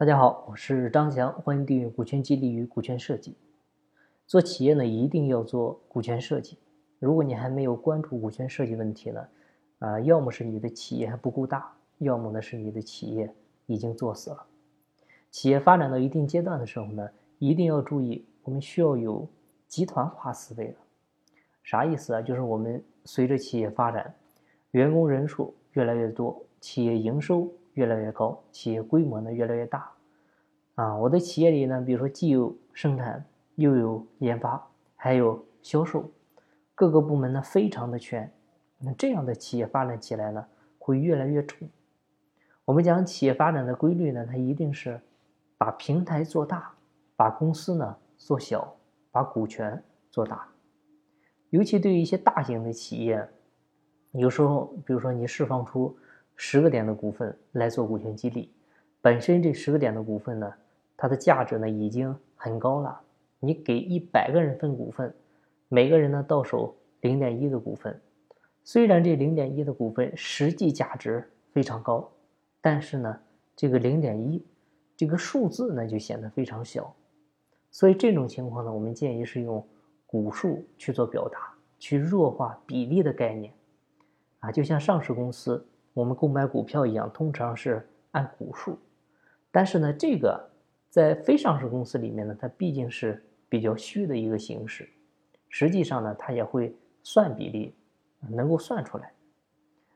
大家好，我是张翔，欢迎订阅《股权激励与股权设计》。做企业呢，一定要做股权设计。如果你还没有关注股权设计问题呢，啊，要么是你的企业还不够大，要么呢是你的企业已经做死了。企业发展到一定阶段的时候呢，一定要注意，我们需要有集团化思维了。啥意思啊？就是我们随着企业发展，员工人数越来越多，企业营收。越来越高，企业规模呢越来越大，啊，我的企业里呢，比如说既有生产，又有研发，还有销售，各个部门呢非常的全，那这样的企业发展起来呢会越来越重。我们讲企业发展的规律呢，它一定是把平台做大，把公司呢做小，把股权做大。尤其对于一些大型的企业，有时候比如说你释放出。十个点的股份来做股权激励，本身这十个点的股份呢，它的价值呢已经很高了。你给一百个人分股份，每个人呢到手零点一的股份，虽然这零点一的股份实际价值非常高，但是呢，这个零点一这个数字呢就显得非常小。所以这种情况呢，我们建议是用股数去做表达，去弱化比例的概念啊，就像上市公司。我们购买股票一样，通常是按股数，但是呢，这个在非上市公司里面呢，它毕竟是比较虚的一个形式。实际上呢，它也会算比例，能够算出来。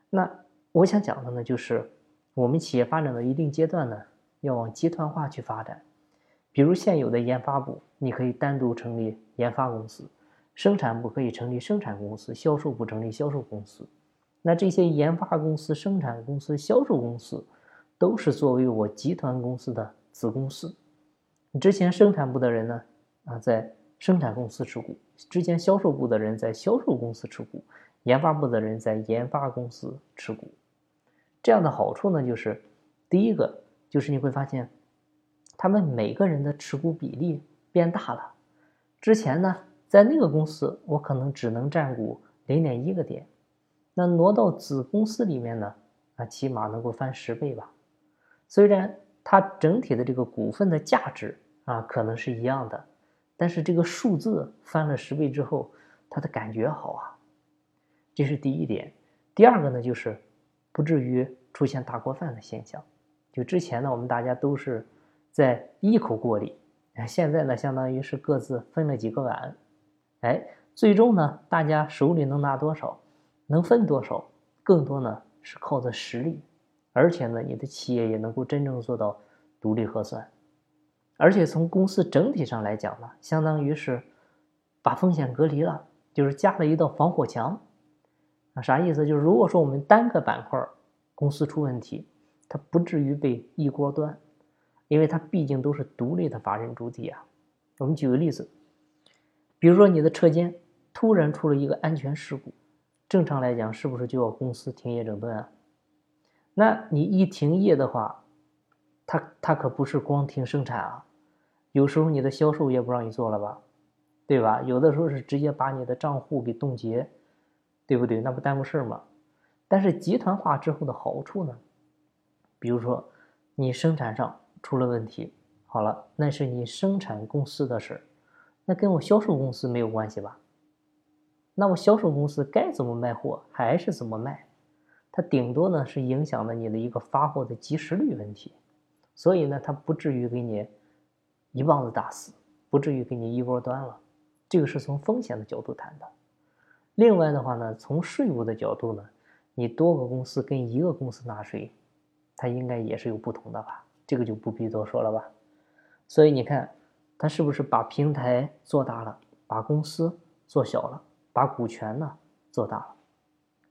那我想讲的呢，就是我们企业发展到一定阶段呢，要往集团化去发展。比如现有的研发部，你可以单独成立研发公司；生产部可以成立生产公司；销售部成立销售公司。那这些研发公司、生产公司、销售公司，都是作为我集团公司的子公司。之前生产部的人呢，啊，在生产公司持股；之前销售部的人在销售公司持股；研发部的人在研发公司持股。这样的好处呢，就是第一个就是你会发现，他们每个人的持股比例变大了。之前呢，在那个公司，我可能只能占股零点一个点。那挪到子公司里面呢，啊，起码能够翻十倍吧。虽然它整体的这个股份的价值啊，可能是一样的，但是这个数字翻了十倍之后，它的感觉好啊。这是第一点。第二个呢，就是不至于出现大锅饭的现象。就之前呢，我们大家都是在一口锅里，现在呢，相当于是各自分了几个碗，哎，最终呢，大家手里能拿多少？能分多少，更多呢是靠的实力，而且呢，你的企业也能够真正做到独立核算，而且从公司整体上来讲呢，相当于是把风险隔离了，就是加了一道防火墙。啊，啥意思？就是如果说我们单个板块公司出问题，它不至于被一锅端，因为它毕竟都是独立的法人主体啊。我们举个例子，比如说你的车间突然出了一个安全事故。正常来讲，是不是就要公司停业整顿啊？那你一停业的话，它它可不是光停生产啊，有时候你的销售也不让你做了吧，对吧？有的时候是直接把你的账户给冻结，对不对？那不耽误事儿吗？但是集团化之后的好处呢？比如说你生产上出了问题，好了，那是你生产公司的事儿，那跟我销售公司没有关系吧？那么销售公司该怎么卖货还是怎么卖，它顶多呢是影响了你的一个发货的及时率问题，所以呢它不至于给你一棒子打死，不至于给你一锅端了。这个是从风险的角度谈的。另外的话呢，从税务的角度呢，你多个公司跟一个公司纳税，它应该也是有不同的吧？这个就不必多说了吧。所以你看，它是不是把平台做大了，把公司做小了？把股权呢做大了，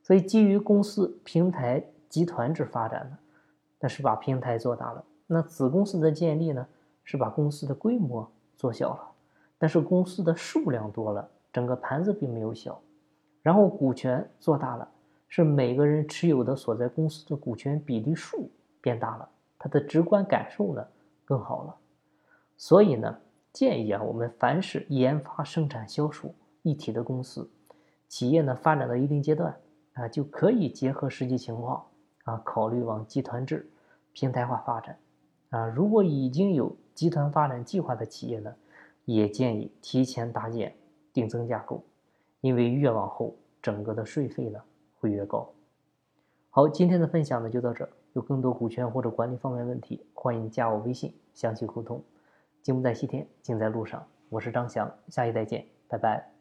所以基于公司平台集团制发展呢，那是把平台做大了。那子公司的建立呢，是把公司的规模做小了，但是公司的数量多了，整个盘子并没有小。然后股权做大了，是每个人持有的所在公司的股权比例数变大了，它的直观感受呢更好了。所以呢，建议啊，我们凡是研发、生产、销售。一体的公司，企业呢发展到一定阶段啊，就可以结合实际情况啊，考虑往集团制、平台化发展啊，如果已经有集团发展计划的企业呢，也建议提前搭建定增架构，因为越往后整个的税费呢会越高。好，今天的分享呢就到这儿，有更多股权或者管理方面问题，欢迎加我微信详细沟通。金不在西天，金在路上，我是张翔，下期再见，拜拜。